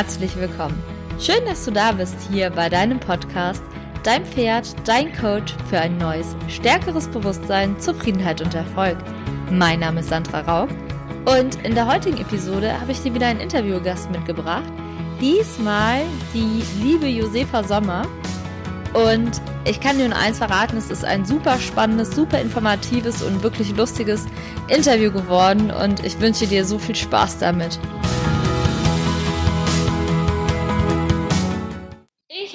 herzlich willkommen. Schön, dass du da bist hier bei deinem Podcast, dein Pferd, dein Coach für ein neues, stärkeres Bewusstsein, Zufriedenheit und Erfolg. Mein Name ist Sandra Rauch und in der heutigen Episode habe ich dir wieder einen Interviewgast mitgebracht. Diesmal die liebe Josefa Sommer. Und ich kann dir nur eins verraten, es ist ein super spannendes, super informatives und wirklich lustiges Interview geworden und ich wünsche dir so viel Spaß damit.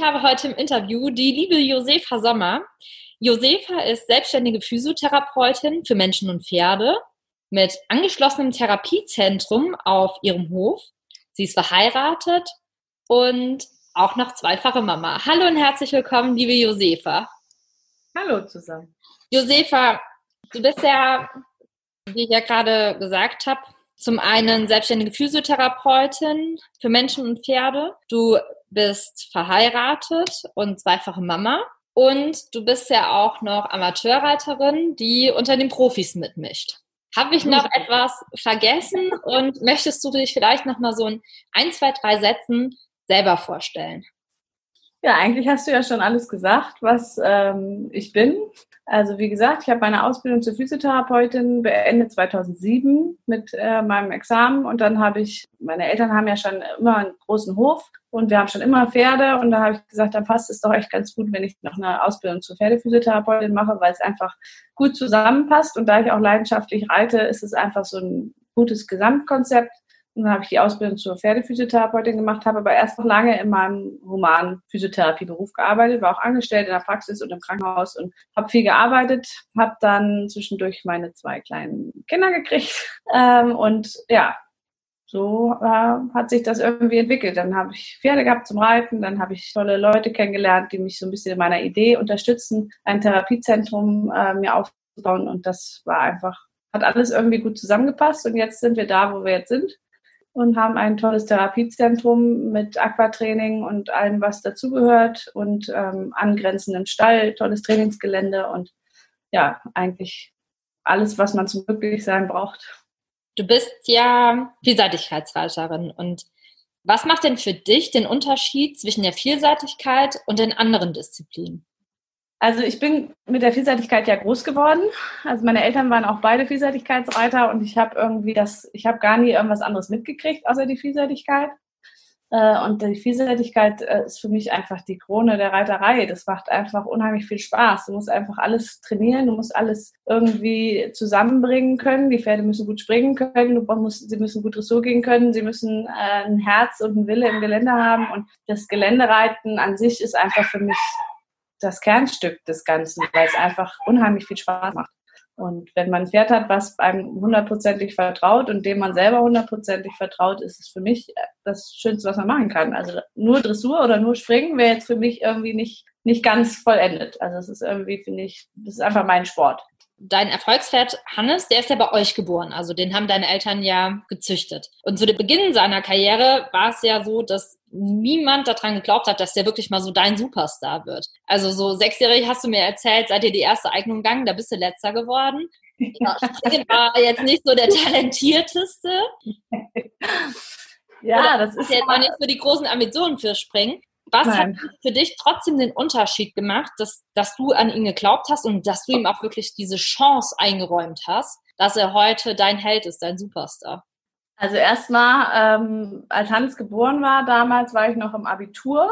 Habe heute im Interview die liebe Josefa Sommer. Josefa ist selbstständige Physiotherapeutin für Menschen und Pferde mit angeschlossenem Therapiezentrum auf ihrem Hof. Sie ist verheiratet und auch noch zweifache Mama. Hallo und herzlich willkommen, liebe Josefa. Hallo zusammen. Josefa, du bist ja, wie ich ja gerade gesagt habe, zum einen selbstständige Physiotherapeutin für Menschen und Pferde. Du bist verheiratet und zweifache Mama. Und du bist ja auch noch Amateurreiterin, die unter den Profis mitmischt. Habe ich noch etwas vergessen und möchtest du dich vielleicht noch mal so in ein, zwei, drei Sätzen selber vorstellen? Ja, eigentlich hast du ja schon alles gesagt, was ähm, ich bin. Also wie gesagt, ich habe meine Ausbildung zur Physiotherapeutin beendet 2007 mit äh, meinem Examen. Und dann habe ich, meine Eltern haben ja schon immer einen großen Hof und wir haben schon immer Pferde. Und da habe ich gesagt, dann passt es doch echt ganz gut, wenn ich noch eine Ausbildung zur Pferdephysiotherapeutin mache, weil es einfach gut zusammenpasst. Und da ich auch leidenschaftlich reite, ist es einfach so ein gutes Gesamtkonzept dann habe ich die Ausbildung zur Pferdephysiotherapeutin gemacht, habe aber erst noch lange in meinem humanen Physiotherapieberuf gearbeitet, war auch angestellt in der Praxis und im Krankenhaus und habe viel gearbeitet, habe dann zwischendurch meine zwei kleinen Kinder gekriegt ähm, und ja, so äh, hat sich das irgendwie entwickelt. Dann habe ich Pferde gehabt zum Reiten, dann habe ich tolle Leute kennengelernt, die mich so ein bisschen in meiner Idee unterstützen, ein Therapiezentrum äh, mir aufzubauen und das war einfach, hat alles irgendwie gut zusammengepasst und jetzt sind wir da, wo wir jetzt sind und haben ein tolles Therapiezentrum mit Aquatraining und allem, was dazugehört und ähm, angrenzenden Stall, tolles Trainingsgelände und ja, eigentlich alles, was man zum Glücklichsein braucht. Du bist ja Vielseitigkeitsreiterin und was macht denn für dich den Unterschied zwischen der Vielseitigkeit und den anderen Disziplinen? Also ich bin mit der Vielseitigkeit ja groß geworden. Also meine Eltern waren auch beide Vielseitigkeitsreiter und ich habe irgendwie das, ich habe gar nie irgendwas anderes mitgekriegt außer die Vielseitigkeit. Äh, und die Vielseitigkeit äh, ist für mich einfach die Krone der Reiterei. Das macht einfach unheimlich viel Spaß. Du musst einfach alles trainieren, du musst alles irgendwie zusammenbringen können. Die Pferde müssen gut springen können, du musst, sie müssen gut Dressur gehen können, sie müssen äh, ein Herz und ein Wille im Gelände haben. Und das Geländereiten an sich ist einfach für mich das Kernstück des Ganzen, weil es einfach unheimlich viel Spaß macht. Und wenn man ein Pferd hat, was einem hundertprozentig vertraut und dem man selber hundertprozentig vertraut, ist es für mich das Schönste, was man machen kann. Also nur Dressur oder nur Springen wäre jetzt für mich irgendwie nicht, nicht ganz vollendet. Also es ist irgendwie, finde ich, das ist einfach mein Sport dein Erfolgspferd Hannes, der ist ja bei euch geboren. Also den haben deine Eltern ja gezüchtet. Und zu dem Beginn seiner Karriere war es ja so, dass niemand daran geglaubt hat, dass der wirklich mal so dein Superstar wird. Also so sechsjährig hast du mir erzählt, seid ihr die erste Eignung gegangen, da bist du letzter geworden. Ja, war jetzt nicht so der talentierteste. Ja, das ist jetzt auch nicht so die großen Ambitionen für Springen. Was Nein. hat für dich trotzdem den Unterschied gemacht, dass, dass du an ihn geglaubt hast und dass du ihm auch wirklich diese Chance eingeräumt hast, dass er heute dein Held ist, dein Superstar? Also erstmal, ähm, als Hans geboren war, damals war ich noch im Abitur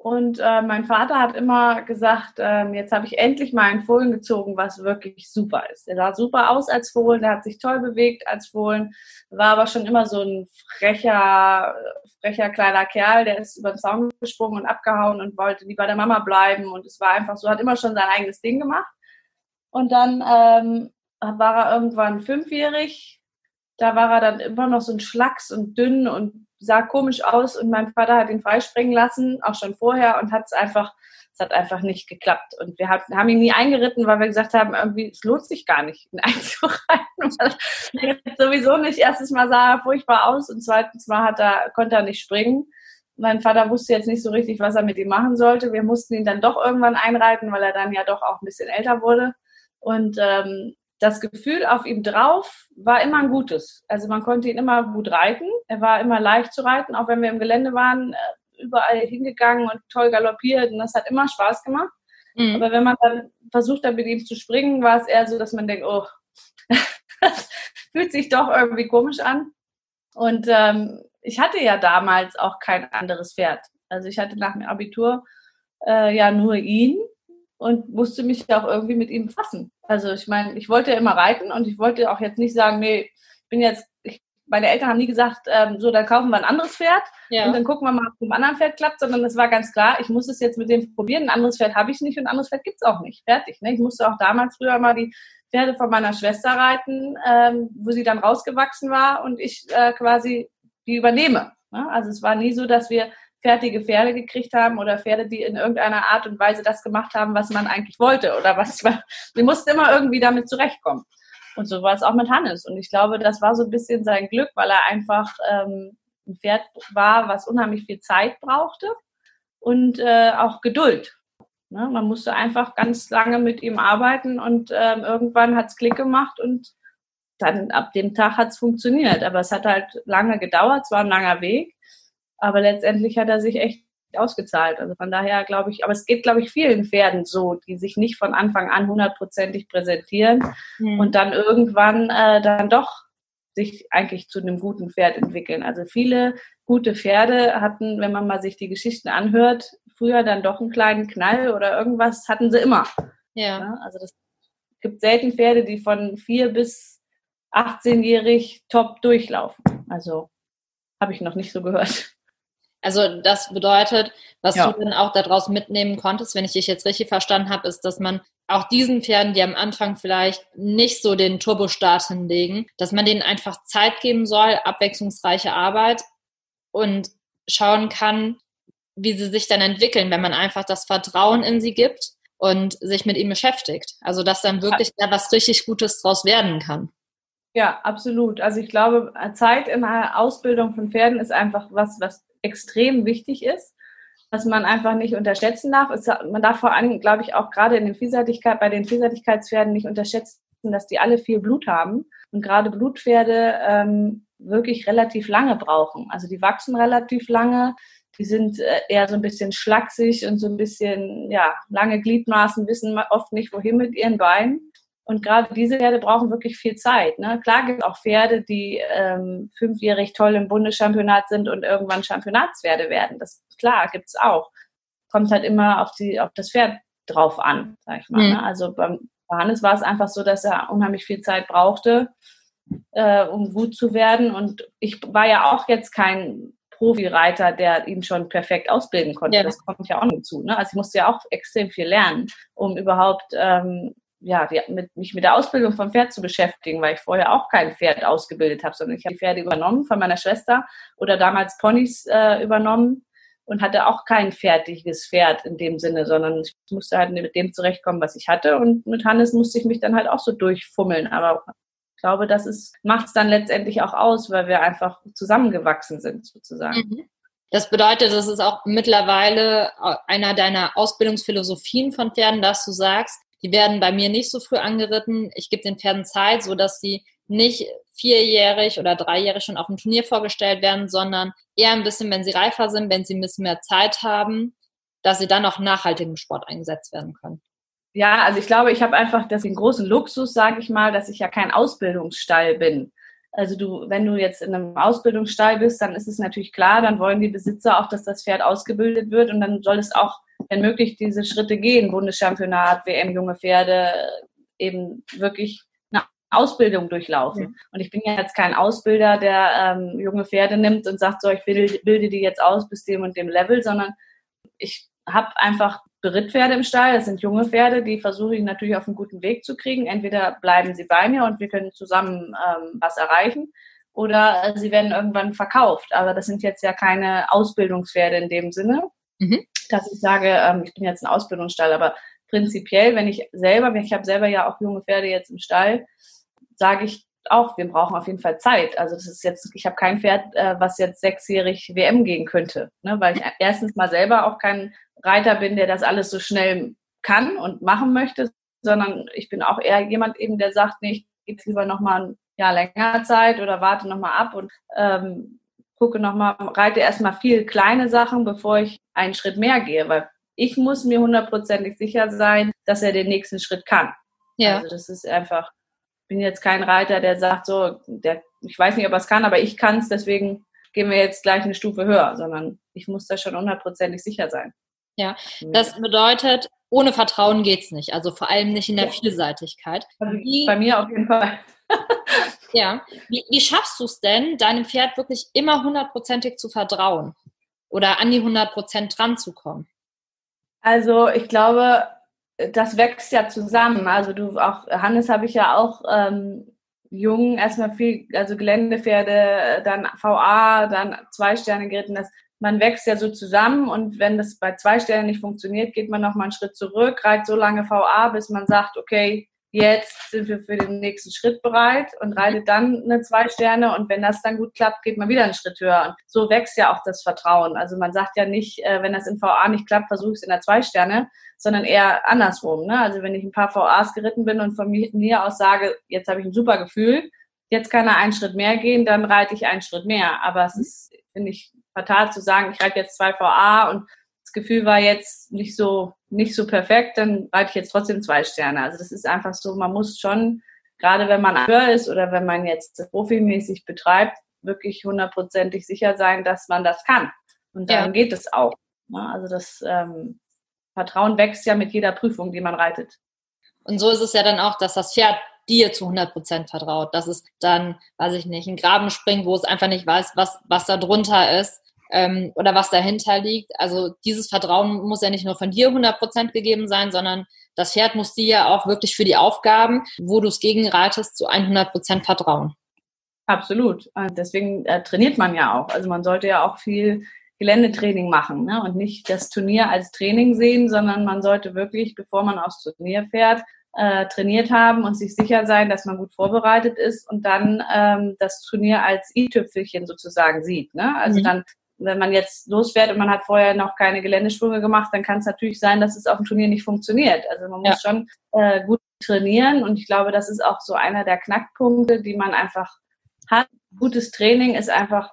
und äh, mein Vater hat immer gesagt, ähm, jetzt habe ich endlich mal einen Fohlen gezogen, was wirklich super ist. Er sah super aus als Fohlen, der hat sich toll bewegt als Fohlen, war aber schon immer so ein frecher, frecher kleiner Kerl, der ist über den Zaun gesprungen und abgehauen und wollte nie bei der Mama bleiben. Und es war einfach so, hat immer schon sein eigenes Ding gemacht. Und dann ähm, war er irgendwann fünfjährig. Da war er dann immer noch so ein Schlacks und dünn und sah komisch aus und mein Vater hat ihn freispringen lassen, auch schon vorher und hat es einfach, es hat einfach nicht geklappt. Und wir haben ihn nie eingeritten, weil wir gesagt haben, irgendwie, es lohnt sich gar nicht, ihn einzureiten. sowieso nicht. Erstes Mal sah er furchtbar aus und zweitens Mal hat er, konnte er nicht springen. Mein Vater wusste jetzt nicht so richtig, was er mit ihm machen sollte. Wir mussten ihn dann doch irgendwann einreiten, weil er dann ja doch auch ein bisschen älter wurde. Und ähm, das Gefühl auf ihm drauf war immer ein gutes. Also man konnte ihn immer gut reiten. Er war immer leicht zu reiten, auch wenn wir im Gelände waren, äh, überall hingegangen und toll galoppiert und das hat immer Spaß gemacht. Mhm. Aber wenn man dann versucht hat, mit ihm zu springen, war es eher so, dass man denkt, oh, das fühlt sich doch irgendwie komisch an. Und ähm, ich hatte ja damals auch kein anderes Pferd. Also ich hatte nach dem Abitur äh, ja nur ihn und musste mich auch irgendwie mit ihm fassen. Also ich meine, ich wollte ja immer reiten und ich wollte auch jetzt nicht sagen, nee, ich bin jetzt, ich, meine Eltern haben nie gesagt, ähm, so, dann kaufen wir ein anderes Pferd ja. und dann gucken wir mal, ob es mit einem anderen Pferd klappt, sondern es war ganz klar, ich muss es jetzt mit dem probieren. Ein anderes Pferd habe ich nicht und ein anderes Pferd gibt es auch nicht. Fertig. Ne? Ich musste auch damals früher mal die Pferde von meiner Schwester reiten, ähm, wo sie dann rausgewachsen war und ich äh, quasi die übernehme. Ne? Also es war nie so, dass wir fertige Pferde gekriegt haben oder Pferde, die in irgendeiner Art und Weise das gemacht haben, was man eigentlich wollte oder was man, wir mussten immer irgendwie damit zurechtkommen. Und so war es auch mit Hannes. Und ich glaube, das war so ein bisschen sein Glück, weil er einfach ähm, ein Pferd war, was unheimlich viel Zeit brauchte und äh, auch Geduld. Ne? Man musste einfach ganz lange mit ihm arbeiten und ähm, irgendwann hat es Klick gemacht und dann ab dem Tag hat es funktioniert. Aber es hat halt lange gedauert, es war ein langer Weg. Aber letztendlich hat er sich echt ausgezahlt. Also von daher glaube ich, aber es geht, glaube ich, vielen Pferden so, die sich nicht von Anfang an hundertprozentig präsentieren mhm. und dann irgendwann äh, dann doch sich eigentlich zu einem guten Pferd entwickeln. Also viele gute Pferde hatten, wenn man mal sich die Geschichten anhört, früher dann doch einen kleinen Knall oder irgendwas hatten sie immer. Ja. ja also das gibt selten Pferde, die von vier bis 18-jährig top durchlaufen. Also habe ich noch nicht so gehört. Also das bedeutet, was ja. du dann auch daraus mitnehmen konntest, wenn ich dich jetzt richtig verstanden habe, ist, dass man auch diesen Pferden, die am Anfang vielleicht nicht so den Turbostart hinlegen, dass man denen einfach Zeit geben soll, abwechslungsreiche Arbeit und schauen kann, wie sie sich dann entwickeln, wenn man einfach das Vertrauen in sie gibt und sich mit ihnen beschäftigt. Also dass dann wirklich da was richtig Gutes draus werden kann. Ja, absolut. Also ich glaube, Zeit in der Ausbildung von Pferden ist einfach was, was extrem wichtig ist, was man einfach nicht unterschätzen darf. Es, man darf vor allem, glaube ich, auch gerade in den Vielseitigkeit, bei den Vielseitigkeitspferden nicht unterschätzen, dass die alle viel Blut haben und gerade Blutpferde ähm, wirklich relativ lange brauchen. Also die wachsen relativ lange, die sind äh, eher so ein bisschen schlaksig und so ein bisschen, ja, lange Gliedmaßen, wissen oft nicht, wohin mit ihren Beinen. Und gerade diese Pferde brauchen wirklich viel Zeit. Ne? Klar gibt es auch Pferde, die ähm, fünfjährig toll im Bundeschampionat sind und irgendwann Championatspferde werden. Das klar, gibt es auch. Kommt halt immer auf, die, auf das Pferd drauf an, sag ich mal. Mhm. Ne? Also beim Hannes war es einfach so, dass er unheimlich viel Zeit brauchte, äh, um gut zu werden. Und ich war ja auch jetzt kein Profireiter, der ihn schon perfekt ausbilden konnte. Ja. Das kommt ja auch hinzu. Ne? Also ich musste ja auch extrem viel lernen, um überhaupt ähm, ja, die, mit, mich mit der Ausbildung vom Pferd zu beschäftigen, weil ich vorher auch kein Pferd ausgebildet habe, sondern ich habe Pferde übernommen von meiner Schwester oder damals Ponys äh, übernommen und hatte auch kein fertiges Pferd in dem Sinne, sondern ich musste halt mit dem zurechtkommen, was ich hatte und mit Hannes musste ich mich dann halt auch so durchfummeln, aber ich glaube, das macht es dann letztendlich auch aus, weil wir einfach zusammengewachsen sind sozusagen. Mhm. Das bedeutet, das ist auch mittlerweile einer deiner Ausbildungsphilosophien von Pferden, dass du sagst, die werden bei mir nicht so früh angeritten. Ich gebe den Pferden Zeit, so dass sie nicht vierjährig oder dreijährig schon auf dem Turnier vorgestellt werden, sondern eher ein bisschen, wenn sie reifer sind, wenn sie ein bisschen mehr Zeit haben, dass sie dann auch nachhaltig im Sport eingesetzt werden können. Ja, also ich glaube, ich habe einfach das den großen Luxus, sage ich mal, dass ich ja kein Ausbildungsstall bin. Also du, wenn du jetzt in einem Ausbildungsstall bist, dann ist es natürlich klar, dann wollen die Besitzer auch, dass das Pferd ausgebildet wird und dann soll es auch wenn möglich, diese Schritte gehen, Bundeschampionat, WM, junge Pferde, eben wirklich eine Ausbildung durchlaufen. Mhm. Und ich bin ja jetzt kein Ausbilder, der ähm, junge Pferde nimmt und sagt, so, ich bilde, bilde die jetzt aus bis dem und dem Level, sondern ich habe einfach Berittpferde im Stall, das sind junge Pferde, die versuche ich natürlich auf einen guten Weg zu kriegen. Entweder bleiben sie bei mir und wir können zusammen ähm, was erreichen oder sie werden irgendwann verkauft. Aber das sind jetzt ja keine Ausbildungspferde in dem Sinne. Mhm dass ich sage, ähm, ich bin jetzt ein Ausbildungsstall, aber prinzipiell, wenn ich selber, ich habe selber ja auch junge Pferde jetzt im Stall, sage ich auch, wir brauchen auf jeden Fall Zeit. Also das ist jetzt, ich habe kein Pferd, äh, was jetzt sechsjährig WM gehen könnte, ne? weil ich erstens mal selber auch kein Reiter bin, der das alles so schnell kann und machen möchte, sondern ich bin auch eher jemand eben, der sagt, nee, ich gebe lieber nochmal ein Jahr länger Zeit oder warte nochmal ab und ähm, gucke nochmal, reite erstmal viel kleine Sachen, bevor ich einen Schritt mehr gehe, weil ich muss mir hundertprozentig sicher sein, dass er den nächsten Schritt kann. Ja. Also das ist einfach, ich bin jetzt kein Reiter, der sagt so, der, ich weiß nicht, ob er es kann, aber ich kann es, deswegen gehen wir jetzt gleich eine Stufe höher, sondern ich muss da schon hundertprozentig sicher sein. Ja, das bedeutet, ohne Vertrauen geht es nicht. Also vor allem nicht in der Vielseitigkeit. Also wie, bei mir auf jeden Fall. ja. Wie, wie schaffst du es denn, deinem Pferd wirklich immer hundertprozentig zu vertrauen? Oder an die hundertprozent dran zu kommen? Also ich glaube, das wächst ja zusammen. Also du auch, Hannes habe ich ja auch ähm, jung erstmal viel, also Geländepferde, dann VA, dann zwei Sterne geritten. Das man wächst ja so zusammen und wenn das bei zwei Stellen nicht funktioniert, geht man nochmal einen Schritt zurück, reiht so lange VA, bis man sagt, okay, jetzt sind wir für den nächsten Schritt bereit und reitet dann eine zwei Sterne und wenn das dann gut klappt, geht man wieder einen Schritt höher. Und so wächst ja auch das Vertrauen. Also man sagt ja nicht, äh, wenn das in VA nicht klappt, versuche ich es in der zwei Sterne, sondern eher andersrum. Ne? Also wenn ich ein paar VAs geritten bin und von mir aus sage, jetzt habe ich ein super Gefühl, jetzt kann er einen Schritt mehr gehen, dann reite ich einen Schritt mehr. Aber es ist, finde ich, fatal zu sagen, ich reite jetzt zwei VA und das Gefühl war jetzt nicht so, nicht so perfekt, dann reite ich jetzt trotzdem zwei Sterne. Also das ist einfach so, man muss schon, gerade wenn man höher ist oder wenn man jetzt profimäßig betreibt, wirklich hundertprozentig sicher sein, dass man das kann. Und dann ja. geht es auch. Ne? Also das ähm, Vertrauen wächst ja mit jeder Prüfung, die man reitet. Und so ist es ja dann auch, dass das Pferd dir zu 100 Prozent vertraut, dass es dann, weiß ich nicht, einen Graben springt, wo es einfach nicht weiß, was, was da drunter ist ähm, oder was dahinter liegt. Also dieses Vertrauen muss ja nicht nur von dir 100 Prozent gegeben sein, sondern das Pferd muss dir ja auch wirklich für die Aufgaben, wo du es gegenreitest, zu 100 Prozent vertrauen. Absolut. Deswegen äh, trainiert man ja auch. Also man sollte ja auch viel Geländetraining machen ne? und nicht das Turnier als Training sehen, sondern man sollte wirklich, bevor man aufs Turnier fährt, äh, trainiert haben und sich sicher sein, dass man gut vorbereitet ist und dann ähm, das Turnier als i-Tüpfelchen sozusagen sieht. Ne? Also mhm. dann wenn man jetzt losfährt und man hat vorher noch keine Geländesprünge gemacht, dann kann es natürlich sein, dass es auf dem Turnier nicht funktioniert. Also man muss ja. schon äh, gut trainieren und ich glaube, das ist auch so einer der Knackpunkte, die man einfach hat. Gutes Training ist einfach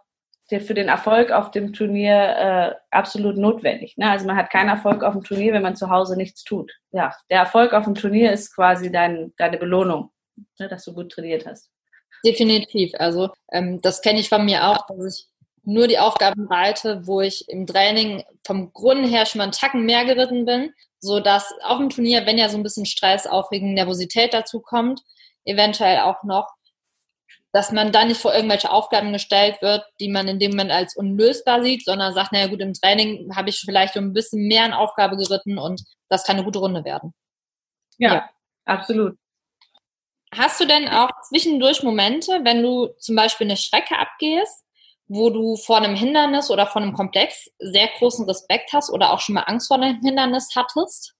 der für den Erfolg auf dem Turnier äh, absolut notwendig. Ne? Also man hat keinen Erfolg auf dem Turnier, wenn man zu Hause nichts tut. Ja, der Erfolg auf dem Turnier ist quasi dein, deine Belohnung, ne, dass du gut trainiert hast. Definitiv. Also ähm, das kenne ich von mir auch, dass ich nur die Aufgaben reite, wo ich im Training vom Grund her schon mal einen Tacken mehr geritten bin, so dass auf dem Turnier, wenn ja so ein bisschen Stress, Aufregung, Nervosität dazu kommt, eventuell auch noch, dass man da nicht vor irgendwelche Aufgaben gestellt wird, die man in dem Moment als unlösbar sieht, sondern sagt, naja gut, im Training habe ich vielleicht ein bisschen mehr eine Aufgabe geritten und das kann eine gute Runde werden. Ja, ja. absolut. Hast du denn auch zwischendurch Momente, wenn du zum Beispiel eine Strecke abgehst, wo du vor einem Hindernis oder vor einem Komplex sehr großen Respekt hast oder auch schon mal Angst vor einem Hindernis hattest?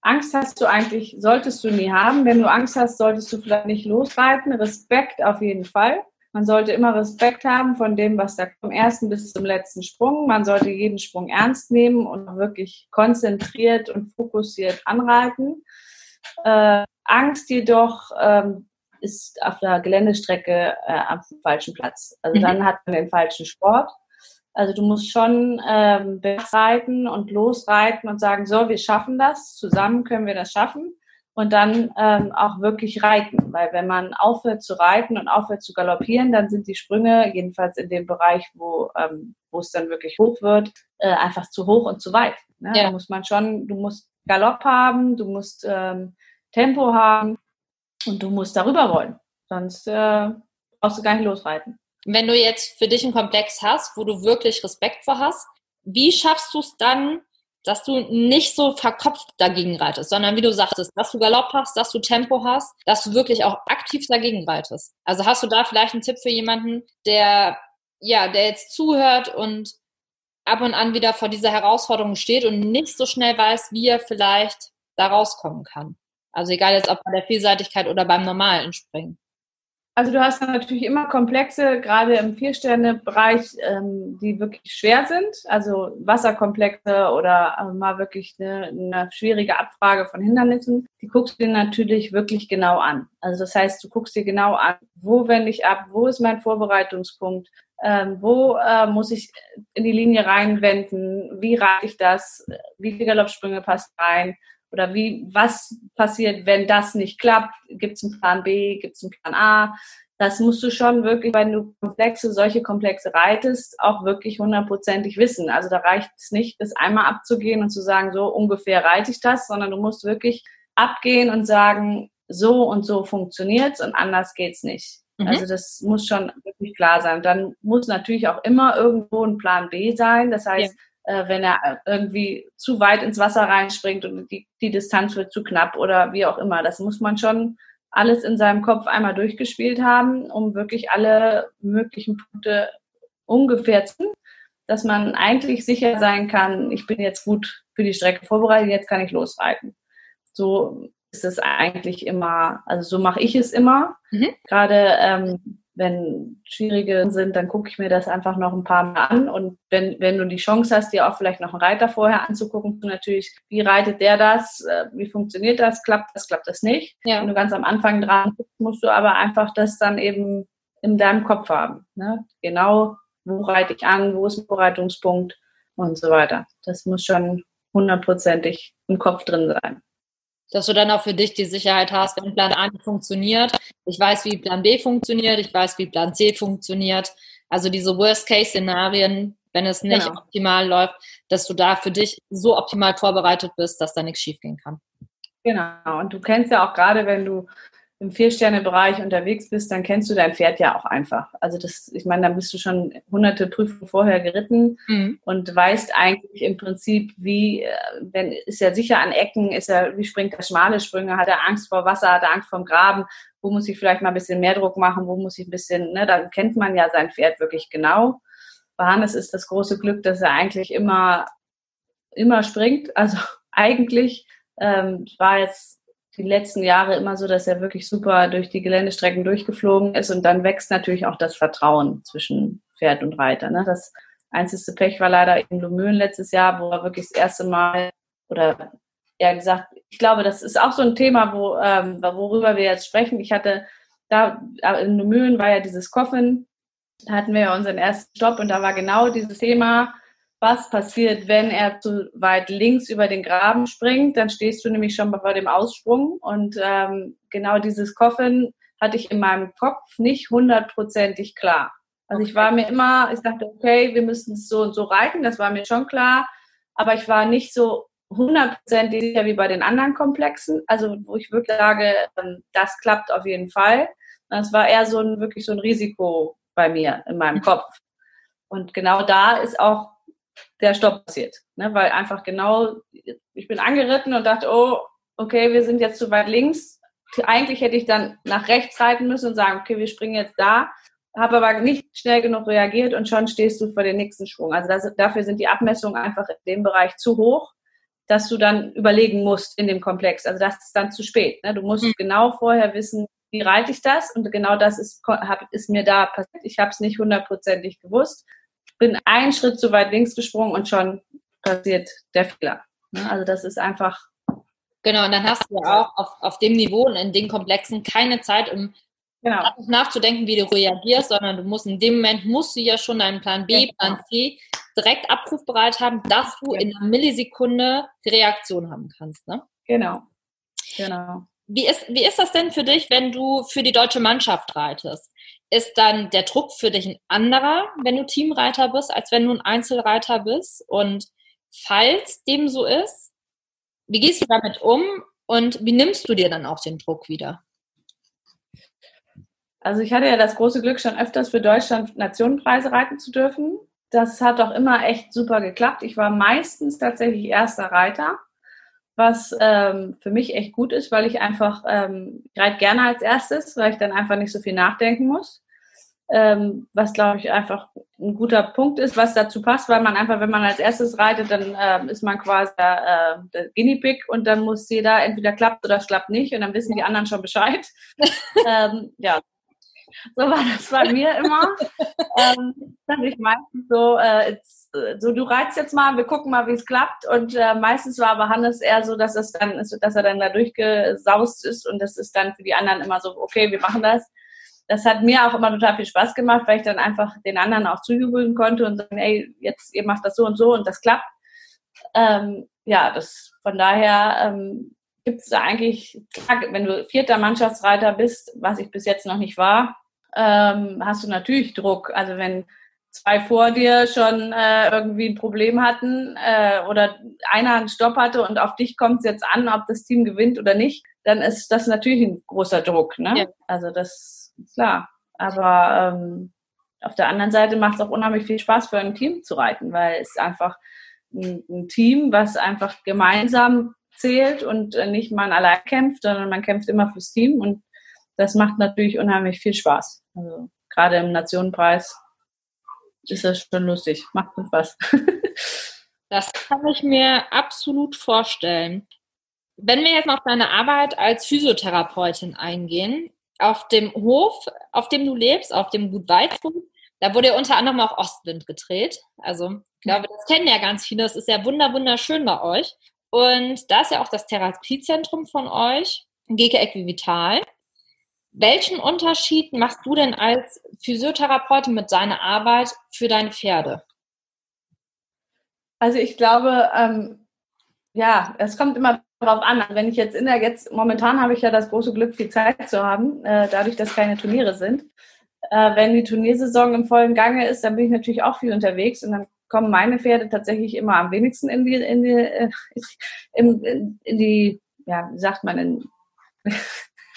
Angst hast du eigentlich, solltest du nie haben. Wenn du Angst hast, solltest du vielleicht nicht losreiten. Respekt auf jeden Fall. Man sollte immer Respekt haben von dem, was da vom ersten bis zum letzten Sprung. Man sollte jeden Sprung ernst nehmen und wirklich konzentriert und fokussiert anreiten. Äh, Angst jedoch ähm, ist auf der Geländestrecke äh, am falschen Platz. Also mhm. dann hat man den falschen Sport. Also du musst schon ähm, reiten und losreiten und sagen, so, wir schaffen das, zusammen können wir das schaffen und dann ähm, auch wirklich reiten. Weil wenn man aufhört zu reiten und aufhört zu galoppieren, dann sind die Sprünge, jedenfalls in dem Bereich, wo, ähm, wo es dann wirklich hoch wird, äh, einfach zu hoch und zu weit. Ne? Ja. Da muss man schon, du musst Galopp haben, du musst ähm, Tempo haben und du musst darüber wollen. Sonst äh, brauchst du gar nicht losreiten. Wenn du jetzt für dich einen Komplex hast, wo du wirklich Respekt vor hast, wie schaffst du es dann, dass du nicht so verkopft dagegen reitest, sondern wie du sagtest, dass du Galopp hast, dass du Tempo hast, dass du wirklich auch aktiv dagegen reitest. Also hast du da vielleicht einen Tipp für jemanden, der ja, der jetzt zuhört und ab und an wieder vor dieser Herausforderung steht und nicht so schnell weiß, wie er vielleicht da rauskommen kann? Also egal jetzt ob bei der Vielseitigkeit oder beim normalen Springen. Also du hast natürlich immer Komplexe, gerade im Vier-Sterne-Bereich, ähm, die wirklich schwer sind. Also Wasserkomplexe oder äh, mal wirklich eine, eine, schwierige Abfrage von Hindernissen. Die guckst du dir natürlich wirklich genau an. Also das heißt, du guckst dir genau an, wo wende ich ab, wo ist mein Vorbereitungspunkt, ähm, wo äh, muss ich in die Linie reinwenden, wie reite ich das, wie viele Galoppsprünge passt rein oder wie, was passiert, wenn das nicht klappt? Gibt es einen Plan B? Gibt es einen Plan A? Das musst du schon wirklich, wenn du komplexe, solche komplexe reitest, auch wirklich hundertprozentig wissen. Also da reicht es nicht, das einmal abzugehen und zu sagen, so ungefähr reite ich das, sondern du musst wirklich abgehen und sagen, so und so funktioniert's und anders geht's nicht. Mhm. Also das muss schon wirklich klar sein. Dann muss natürlich auch immer irgendwo ein Plan B sein. Das heißt, ja wenn er irgendwie zu weit ins Wasser reinspringt und die, die Distanz wird zu knapp oder wie auch immer. Das muss man schon alles in seinem Kopf einmal durchgespielt haben, um wirklich alle möglichen Punkte ungefähr zu, dass man eigentlich sicher sein kann, ich bin jetzt gut für die Strecke vorbereitet, jetzt kann ich losreiten. So ist es eigentlich immer, also so mache ich es immer. Mhm. Gerade ähm, wenn schwierige sind, dann gucke ich mir das einfach noch ein paar Mal an. Und wenn, wenn du die Chance hast, dir auch vielleicht noch einen Reiter vorher anzugucken, natürlich, wie reitet der das, äh, wie funktioniert das, klappt das, klappt das nicht. Ja. Wenn du ganz am Anfang dran bist, musst du aber einfach das dann eben in deinem Kopf haben. Ne? Genau, wo reite ich an, wo ist ein Vorbereitungspunkt und so weiter. Das muss schon hundertprozentig im Kopf drin sein dass du dann auch für dich die Sicherheit hast, wenn Plan A nicht funktioniert. Ich weiß, wie Plan B funktioniert, ich weiß, wie Plan C funktioniert. Also diese Worst-Case-Szenarien, wenn es nicht genau. optimal läuft, dass du da für dich so optimal vorbereitet bist, dass da nichts schiefgehen kann. Genau. Und du kennst ja auch gerade, wenn du im Vier-Sterne-Bereich unterwegs bist, dann kennst du dein Pferd ja auch einfach. Also das, ich meine, dann bist du schon hunderte Prüfungen vorher geritten mhm. und weißt eigentlich im Prinzip, wie, äh, wenn, ist er sicher an Ecken, ist er, wie springt er schmale Sprünge, hat er Angst vor Wasser, hat er Angst vor Graben, wo muss ich vielleicht mal ein bisschen mehr Druck machen, wo muss ich ein bisschen, ne, dann kennt man ja sein Pferd wirklich genau. Bei Hannes ist das große Glück, dass er eigentlich immer, immer springt. Also eigentlich ähm, war jetzt die letzten Jahre immer so, dass er wirklich super durch die Geländestrecken durchgeflogen ist und dann wächst natürlich auch das Vertrauen zwischen Pferd und Reiter. Ne? Das einzige Pech war leider in Lumülen letztes Jahr, wo er wirklich das erste Mal oder eher gesagt, ich glaube, das ist auch so ein Thema, wo, ähm, worüber wir jetzt sprechen. Ich hatte da in Lumülen war ja dieses Coffin, da hatten wir ja unseren ersten Stopp und da war genau dieses Thema, was passiert, wenn er zu weit links über den Graben springt. Dann stehst du nämlich schon vor dem Aussprung. Und ähm, genau dieses Coffin hatte ich in meinem Kopf nicht hundertprozentig klar. Also ich war mir immer, ich dachte, okay, wir müssen es so und so reiten, das war mir schon klar. Aber ich war nicht so hundertprozentig sicher wie bei den anderen Komplexen. Also wo ich wirklich sage, ähm, das klappt auf jeden Fall. Das war eher so ein, wirklich so ein Risiko bei mir in meinem Kopf. Und genau da ist auch der Stopp passiert. Ne? Weil einfach genau, ich bin angeritten und dachte, oh, okay, wir sind jetzt zu weit links. Eigentlich hätte ich dann nach rechts reiten müssen und sagen, okay, wir springen jetzt da. Habe aber nicht schnell genug reagiert und schon stehst du vor dem nächsten Schwung. Also das, dafür sind die Abmessungen einfach in dem Bereich zu hoch, dass du dann überlegen musst in dem Komplex. Also das ist dann zu spät. Ne? Du musst mhm. genau vorher wissen, wie reite ich das? Und genau das ist, hab, ist mir da passiert. Ich habe es nicht hundertprozentig gewusst bin einen Schritt zu weit links gesprungen und schon passiert der Fehler. Ne? Also das ist einfach. Genau, und dann hast du ja auch auf, auf dem Niveau und in den Komplexen keine Zeit, um genau. nachzudenken, wie du reagierst, sondern du musst in dem Moment musst du ja schon deinen Plan B, Plan C direkt abrufbereit haben, dass du in einer Millisekunde die Reaktion haben kannst. Ne? Genau. Genau. Wie ist, wie ist das denn für dich, wenn du für die deutsche Mannschaft reitest? Ist dann der Druck für dich ein anderer, wenn du Teamreiter bist, als wenn du ein Einzelreiter bist? Und falls dem so ist, wie gehst du damit um und wie nimmst du dir dann auch den Druck wieder? Also ich hatte ja das große Glück, schon öfters für Deutschland Nationenpreise reiten zu dürfen. Das hat auch immer echt super geklappt. Ich war meistens tatsächlich erster Reiter, was ähm, für mich echt gut ist, weil ich einfach ähm, reite gerne als erstes, weil ich dann einfach nicht so viel nachdenken muss ähm, was glaube ich einfach ein guter Punkt ist, was dazu passt, weil man einfach, wenn man als erstes reitet, dann äh, ist man quasi der, äh, der Guinea Pig und dann muss jeder entweder klappt oder es klappt nicht und dann wissen die anderen schon Bescheid. ähm, ja, So war das bei mir immer. ähm, dass ich meistens so, äh, jetzt, so, du reizt jetzt mal, wir gucken mal, wie es klappt. Und äh, meistens war aber Hannes eher so, dass es dann dass er dann da durchgesaust ist und das ist dann für die anderen immer so, okay, wir machen das. Das hat mir auch immer total viel Spaß gemacht, weil ich dann einfach den anderen auch zujubeln konnte und sagen, ey, jetzt ihr macht das so und so und das klappt. Ähm, ja, das von daher ähm, gibt es da eigentlich, wenn du vierter Mannschaftsreiter bist, was ich bis jetzt noch nicht war, ähm, hast du natürlich Druck. Also wenn zwei vor dir schon äh, irgendwie ein Problem hatten äh, oder einer einen Stopp hatte und auf dich kommt es jetzt an, ob das Team gewinnt oder nicht, dann ist das natürlich ein großer Druck. Ne? Ja. Also das ist klar. Aber ähm, auf der anderen Seite macht es auch unheimlich viel Spaß für ein Team zu reiten, weil es einfach ein, ein Team, was einfach gemeinsam zählt und äh, nicht man allein kämpft, sondern man kämpft immer fürs Team und das macht natürlich unheimlich viel Spaß. Also gerade im Nationenpreis ist das schon lustig, macht mir Spaß. das kann ich mir absolut vorstellen. Wenn wir jetzt mal auf deine Arbeit als Physiotherapeutin eingehen, auf dem Hof, auf dem du lebst, auf dem Gut Weizgrund, da wurde ja unter anderem auch Ostwind gedreht. Also ich glaube, das kennen ja ganz viele. Das ist ja wunder wunderschön bei euch. Und da ist ja auch das Therapiezentrum von euch, Geke Equivital. Welchen Unterschied machst du denn als Physiotherapeutin mit deiner Arbeit für deine Pferde? Also ich glaube, ähm, ja, es kommt immer darauf an. Wenn ich jetzt in der jetzt momentan habe ich ja das große Glück, viel Zeit zu haben, äh, dadurch, dass keine Turniere sind. Äh, wenn die Turniersaison im vollen Gange ist, dann bin ich natürlich auch viel unterwegs und dann kommen meine Pferde tatsächlich immer am wenigsten in die, in die, äh, in, in die ja, wie sagt man, in,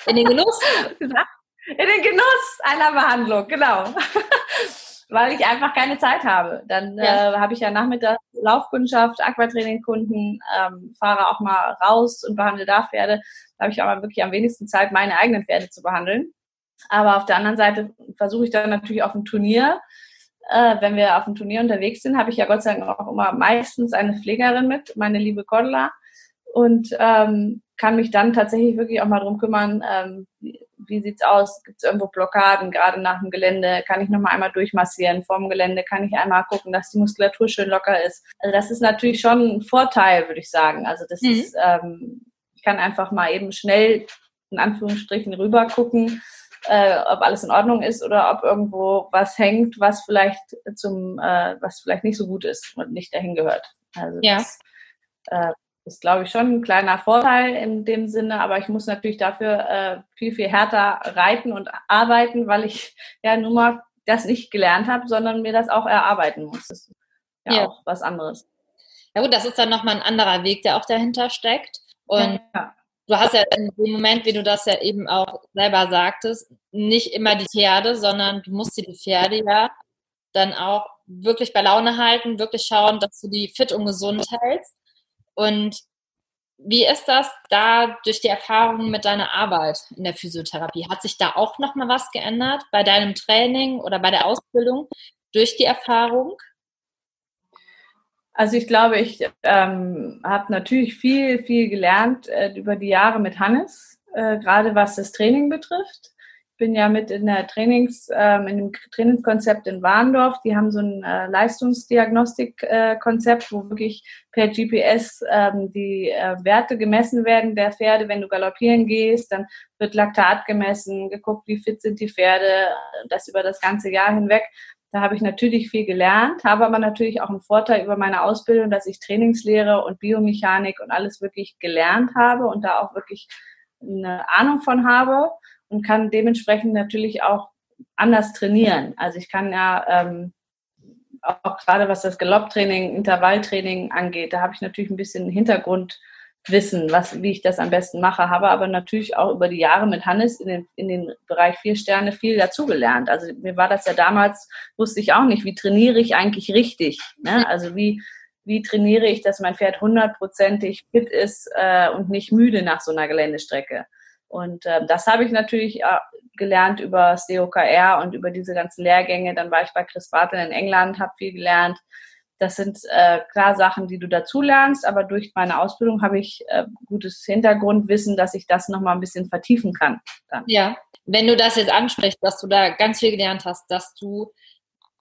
in den Genuss? in den Genuss einer Behandlung, genau. Weil ich einfach keine Zeit habe. Dann ja. äh, habe ich ja nachmittags Laufkundschaft, Aquatrainingkunden, ähm, fahre auch mal raus und behandle da Pferde. Da habe ich aber wirklich am wenigsten Zeit, meine eigenen Pferde zu behandeln. Aber auf der anderen Seite versuche ich dann natürlich auf dem Turnier äh, wenn wir auf dem Turnier unterwegs sind, habe ich ja Gott sei Dank auch immer meistens eine Pflegerin mit, meine liebe Cordula, und ähm, kann mich dann tatsächlich wirklich auch mal drum kümmern, ähm, wie, wie sieht's aus? Gibt es irgendwo Blockaden, gerade nach dem Gelände? Kann ich nochmal einmal durchmassieren? Vorm Gelände kann ich einmal gucken, dass die Muskulatur schön locker ist. Also das ist natürlich schon ein Vorteil, würde ich sagen. Also das mhm. ist, ähm, ich kann einfach mal eben schnell in Anführungsstrichen rüber gucken äh, ob alles in Ordnung ist oder ob irgendwo was hängt, was vielleicht zum, äh, was vielleicht nicht so gut ist und nicht dahin gehört. Also ja. das äh, ist, glaube ich, schon ein kleiner Vorteil in dem Sinne, aber ich muss natürlich dafür äh, viel, viel härter reiten und arbeiten, weil ich ja nun mal das nicht gelernt habe, sondern mir das auch erarbeiten muss. Das ist ja, ja. auch was anderes. Ja gut, das ist dann nochmal ein anderer Weg, der auch dahinter steckt. Und ja du hast ja in dem Moment, wie du das ja eben auch selber sagtest, nicht immer die Pferde, sondern du musst dir die Pferde ja dann auch wirklich bei Laune halten, wirklich schauen, dass du die fit und gesund hältst. Und wie ist das da durch die Erfahrung mit deiner Arbeit in der Physiotherapie? Hat sich da auch nochmal was geändert bei deinem Training oder bei der Ausbildung durch die Erfahrung? Also ich glaube, ich ähm, habe natürlich viel, viel gelernt äh, über die Jahre mit Hannes, äh, gerade was das Training betrifft. Bin ja mit in der Trainings, ähm, in dem Trainingskonzept in Warndorf. Die haben so ein äh, Leistungsdiagnostik-Konzept, wo wirklich per GPS ähm, die äh, Werte gemessen werden der Pferde. Wenn du galoppieren gehst, dann wird Laktat gemessen, geguckt, wie fit sind die Pferde, das über das ganze Jahr hinweg. Da habe ich natürlich viel gelernt, habe aber natürlich auch einen Vorteil über meine Ausbildung, dass ich Trainingslehre und Biomechanik und alles wirklich gelernt habe und da auch wirklich eine Ahnung von habe und kann dementsprechend natürlich auch anders trainieren. Also ich kann ja ähm, auch gerade was das Galopptraining, Intervalltraining angeht, da habe ich natürlich ein bisschen Hintergrund wissen, was, wie ich das am besten mache, habe aber natürlich auch über die Jahre mit Hannes in den, in den Bereich vier Sterne viel dazugelernt. Also mir war das ja damals, wusste ich auch nicht, wie trainiere ich eigentlich richtig. Ne? Also wie, wie trainiere ich, dass mein Pferd hundertprozentig fit ist äh, und nicht müde nach so einer Geländestrecke. Und äh, das habe ich natürlich äh, gelernt über das DOKR und über diese ganzen Lehrgänge. Dann war ich bei Chris Barton in England, habe viel gelernt. Das sind äh, klar Sachen, die du dazulernst, aber durch meine Ausbildung habe ich äh, gutes Hintergrundwissen, dass ich das nochmal ein bisschen vertiefen kann. Dann. Ja. wenn du das jetzt ansprichst, dass du da ganz viel gelernt hast, dass du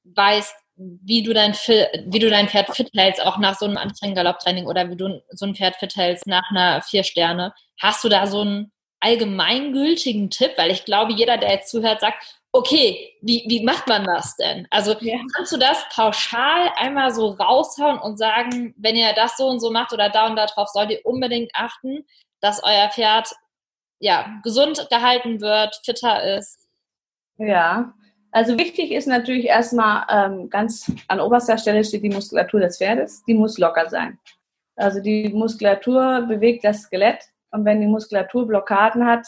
weißt, wie du dein, wie du dein Pferd fit hältst, auch nach so einem anstrengenden Galopptraining oder wie du so ein Pferd fit hältst nach einer vier Sterne. Hast du da so einen allgemeingültigen Tipp? Weil ich glaube, jeder, der jetzt zuhört, sagt, okay, wie, wie macht man das denn? Also ja. kannst du das pauschal einmal so raushauen und sagen, wenn ihr das so und so macht oder da und da drauf, sollt ihr unbedingt achten, dass euer Pferd ja gesund gehalten wird, fitter ist? Ja, also wichtig ist natürlich erstmal ähm, ganz an oberster Stelle steht die Muskulatur des Pferdes. Die muss locker sein. Also die Muskulatur bewegt das Skelett und wenn die Muskulatur Blockaden hat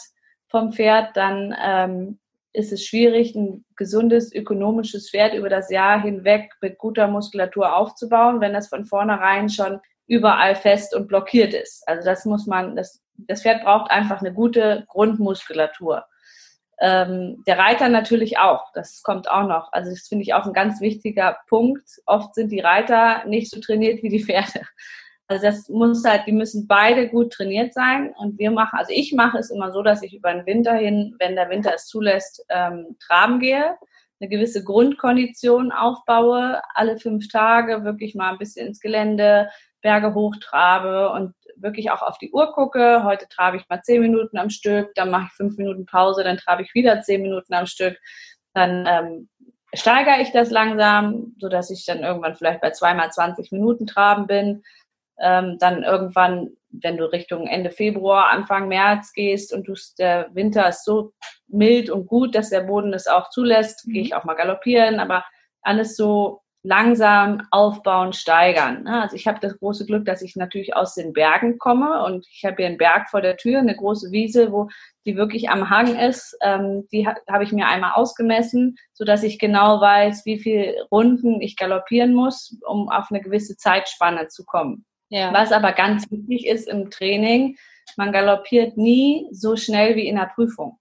vom Pferd, dann ähm, ist es schwierig, ein gesundes, ökonomisches Pferd über das Jahr hinweg mit guter Muskulatur aufzubauen, wenn das von vornherein schon überall fest und blockiert ist. Also das muss man, das, das Pferd braucht einfach eine gute Grundmuskulatur. Ähm, der Reiter natürlich auch, das kommt auch noch. Also das finde ich auch ein ganz wichtiger Punkt. Oft sind die Reiter nicht so trainiert wie die Pferde. Also das muss halt, die müssen beide gut trainiert sein. Und wir machen, also ich mache es immer so, dass ich über den Winter hin, wenn der Winter es zulässt, ähm, traben gehe, eine gewisse Grundkondition aufbaue, alle fünf Tage wirklich mal ein bisschen ins Gelände, Berge hochtrabe und wirklich auch auf die Uhr gucke. Heute trabe ich mal zehn Minuten am Stück, dann mache ich fünf Minuten Pause, dann trabe ich wieder zehn Minuten am Stück. Dann ähm, steigere ich das langsam, so dass ich dann irgendwann vielleicht bei zweimal 20 Minuten traben bin. Ähm, dann irgendwann, wenn du Richtung Ende Februar, Anfang März gehst und du, der Winter ist so mild und gut, dass der Boden es auch zulässt, mhm. gehe ich auch mal galoppieren, aber alles so langsam aufbauen, steigern. Ne? Also ich habe das große Glück, dass ich natürlich aus den Bergen komme und ich habe hier einen Berg vor der Tür, eine große Wiese, wo die wirklich am Hang ist. Ähm, die habe ich mir einmal ausgemessen, so dass ich genau weiß, wie viele Runden ich galoppieren muss, um auf eine gewisse Zeitspanne zu kommen. Ja. Was aber ganz wichtig ist im Training, man galoppiert nie so schnell wie in der Prüfung.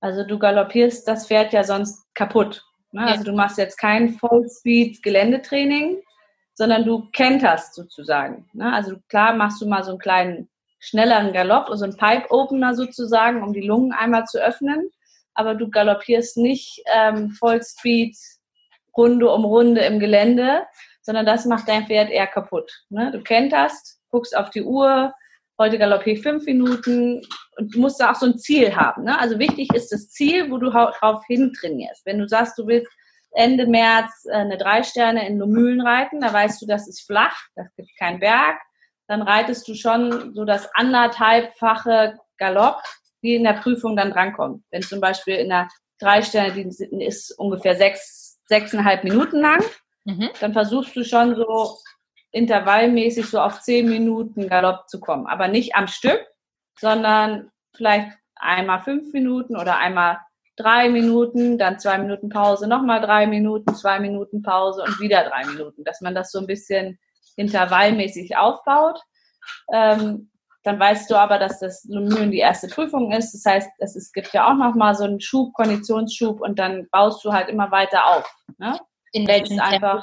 Also du galoppierst das Pferd ja sonst kaputt. Ne? Ja. Also du machst jetzt kein Vollspeed-Geländetraining, sondern du kenterst sozusagen. Ne? Also klar machst du mal so einen kleinen schnelleren Galopp, also einen Pipe-Opener sozusagen, um die Lungen einmal zu öffnen. Aber du galoppierst nicht ähm, Vollspeed Runde um Runde im Gelände, sondern das macht dein Pferd eher kaputt. Ne? Du kenterst, guckst auf die Uhr, heute galoppiere ich fünf Minuten und du musst da auch so ein Ziel haben. Ne? Also wichtig ist das Ziel, wo du drauf hin trainierst. Wenn du sagst, du willst Ende März äh, eine drei Sterne in Mühlen reiten, da weißt du, das ist flach, das gibt keinen Berg, dann reitest du schon so das anderthalbfache Galopp, wie in der Prüfung dann drankommt. Wenn zum Beispiel in der drei Sterne, die ist ungefähr sechs, sechseinhalb Minuten lang, Mhm. Dann versuchst du schon so intervallmäßig so auf zehn Minuten Galopp zu kommen. Aber nicht am Stück, sondern vielleicht einmal fünf Minuten oder einmal drei Minuten, dann zwei Minuten Pause, nochmal drei Minuten, zwei Minuten Pause und wieder drei Minuten, dass man das so ein bisschen intervallmäßig aufbaut. Ähm, dann weißt du aber, dass das Mühlen die erste Prüfung ist. Das heißt, es, es gibt ja auch nochmal so einen Schub, Konditionsschub und dann baust du halt immer weiter auf. Ne? In welchem Tempo?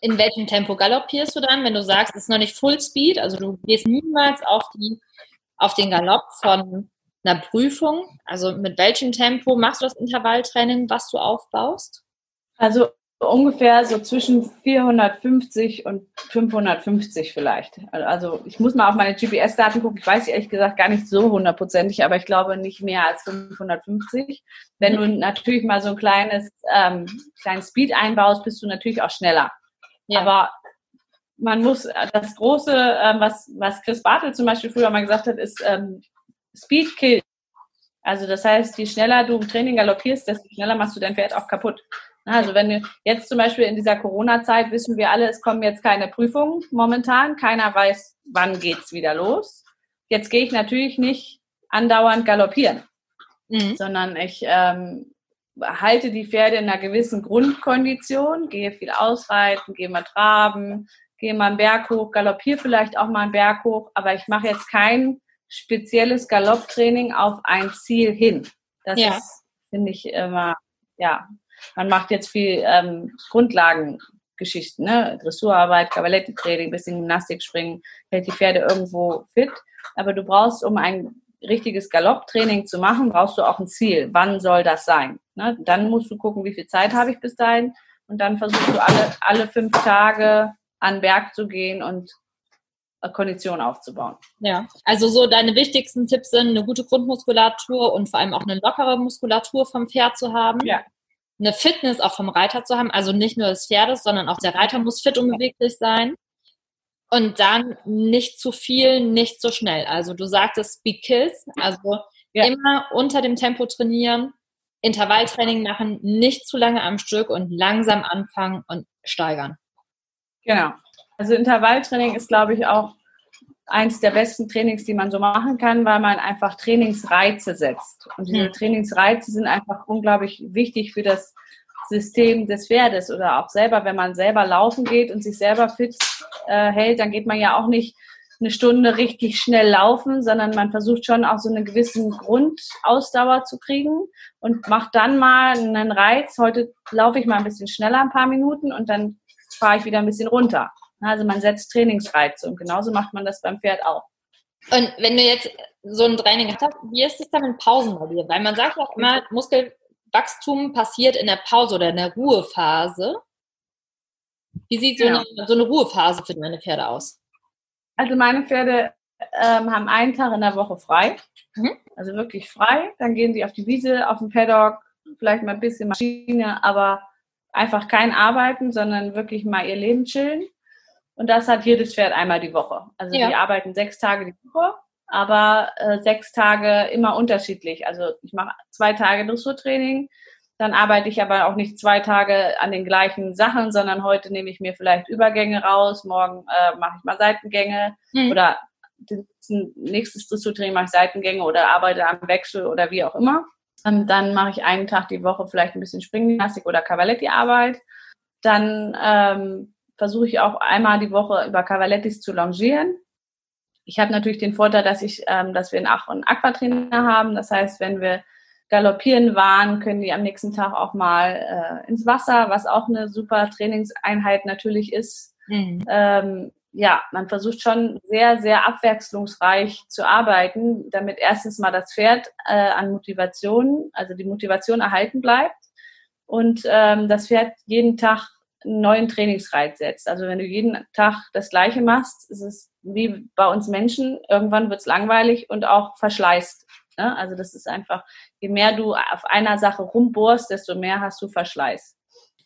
In welchem Tempo galoppierst du dann, wenn du sagst, es ist noch nicht Full Speed, also du gehst niemals auf, die, auf den Galopp von einer Prüfung? Also mit welchem Tempo machst du das Intervalltraining, was du aufbaust? Also ungefähr so zwischen 450 und 550 vielleicht. Also ich muss mal auf meine GPS-Daten gucken. Ich weiß ehrlich gesagt gar nicht so hundertprozentig, aber ich glaube nicht mehr als 550. Wenn du natürlich mal so ein kleines ähm, kleinen Speed einbaust, bist du natürlich auch schneller. Ja. Aber man muss das große, ähm, was was Chris Bartel zum Beispiel früher mal gesagt hat, ist ähm, Speed kill. Also das heißt, je schneller du im Training galoppierst, desto schneller machst du dein Pferd auch kaputt. Also wenn du jetzt zum Beispiel in dieser Corona-Zeit wissen wir alle, es kommen jetzt keine Prüfungen momentan. Keiner weiß, wann geht's wieder los. Jetzt gehe ich natürlich nicht andauernd galoppieren, mhm. sondern ich ähm, halte die Pferde in einer gewissen Grundkondition, gehe viel ausreiten, gehe mal traben, gehe mal einen Berg hoch, galoppiere vielleicht auch mal einen Berg hoch, aber ich mache jetzt kein spezielles Galopptraining auf ein Ziel hin. Das ja. finde ich, immer, ja, man macht jetzt viel ähm, Grundlagengeschichten, ne? Dressurarbeit, Cavaletti-Training, bisschen Gymnastik springen, hält die Pferde irgendwo fit. Aber du brauchst, um ein richtiges Galopptraining zu machen, brauchst du auch ein Ziel. Wann soll das sein? Ne? Dann musst du gucken, wie viel Zeit habe ich bis dahin. Und dann versuchst du alle, alle fünf Tage an den Berg zu gehen und Kondition aufzubauen. Ja, also so deine wichtigsten Tipps sind, eine gute Grundmuskulatur und vor allem auch eine lockere Muskulatur vom Pferd zu haben. Ja. Eine Fitness auch vom Reiter zu haben, also nicht nur des Pferdes, sondern auch der Reiter muss fit und beweglich sein. Und dann nicht zu viel, nicht zu schnell. Also du sagtest Speed Kills, also ja. immer unter dem Tempo trainieren, Intervalltraining machen, nicht zu lange am Stück und langsam anfangen und steigern. Genau. Also Intervalltraining ist, glaube ich, auch eins der besten Trainings, die man so machen kann, weil man einfach Trainingsreize setzt. Und diese hm. Trainingsreize sind einfach unglaublich wichtig für das System des Pferdes oder auch selber, wenn man selber laufen geht und sich selber fit äh, hält, dann geht man ja auch nicht eine Stunde richtig schnell laufen, sondern man versucht schon auch so eine gewisse Grundausdauer zu kriegen und macht dann mal einen Reiz. Heute laufe ich mal ein bisschen schneller, ein paar Minuten und dann fahre ich wieder ein bisschen runter. Also man setzt Trainingsreize und genauso macht man das beim Pferd auch. Und wenn du jetzt so ein Training hast, wie ist es dann mit Pausen bei dir? Weil man sagt auch immer, Muskel, Wachstum passiert in der Pause oder in der Ruhephase. Wie sieht so, genau. eine, so eine Ruhephase für deine Pferde aus? Also meine Pferde ähm, haben einen Tag in der Woche frei. Mhm. Also wirklich frei. Dann gehen sie auf die Wiese, auf den Paddock, vielleicht mal ein bisschen Maschine, aber einfach kein Arbeiten, sondern wirklich mal ihr Leben chillen. Und das hat jedes Pferd einmal die Woche. Also ja. die arbeiten sechs Tage die Woche aber äh, sechs Tage immer unterschiedlich. Also ich mache zwei Tage Dressurtraining, dann arbeite ich aber auch nicht zwei Tage an den gleichen Sachen, sondern heute nehme ich mir vielleicht Übergänge raus, morgen äh, mache ich mal Seitengänge mhm. oder nächstes Dressurtraining mache ich Seitengänge oder arbeite am Wechsel oder wie auch immer. Und dann mache ich einen Tag die Woche vielleicht ein bisschen Springgymnastik oder Cavaletti-Arbeit. Dann ähm, versuche ich auch einmal die Woche über Cavalettis zu longieren. Ich habe natürlich den Vorteil, dass ich, ähm, dass wir einen Ach- und Aquatrainer haben. Das heißt, wenn wir galoppieren waren, können die am nächsten Tag auch mal äh, ins Wasser, was auch eine super Trainingseinheit natürlich ist. Mhm. Ähm, ja, man versucht schon sehr, sehr abwechslungsreich zu arbeiten, damit erstens mal das Pferd äh, an Motivation, also die Motivation erhalten bleibt und ähm, das Pferd jeden Tag einen neuen Trainingsreiz setzt. Also wenn du jeden Tag das Gleiche machst, ist es wie bei uns Menschen, irgendwann wird es langweilig und auch verschleißt. Ne? Also das ist einfach, je mehr du auf einer Sache rumbohrst, desto mehr hast du Verschleiß.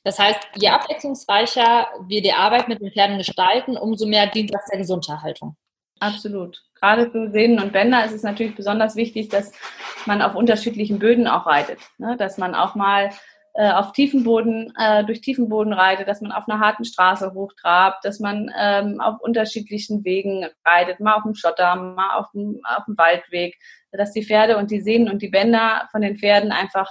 Das heißt, je abwechslungsreicher wir die Arbeit mit den Pferden gestalten, umso mehr dient das der Gesunderhaltung. Absolut. Gerade für Sehnen und Bänder ist es natürlich besonders wichtig, dass man auf unterschiedlichen Böden auch reitet. Ne? Dass man auch mal äh, auf tiefen Boden, äh, durch tiefen Boden reitet, dass man auf einer harten Straße hochtrabt, dass man ähm, auf unterschiedlichen Wegen reitet, mal auf dem Schotter, mal auf dem, auf dem Waldweg, dass die Pferde und die Sehnen und die Bänder von den Pferden einfach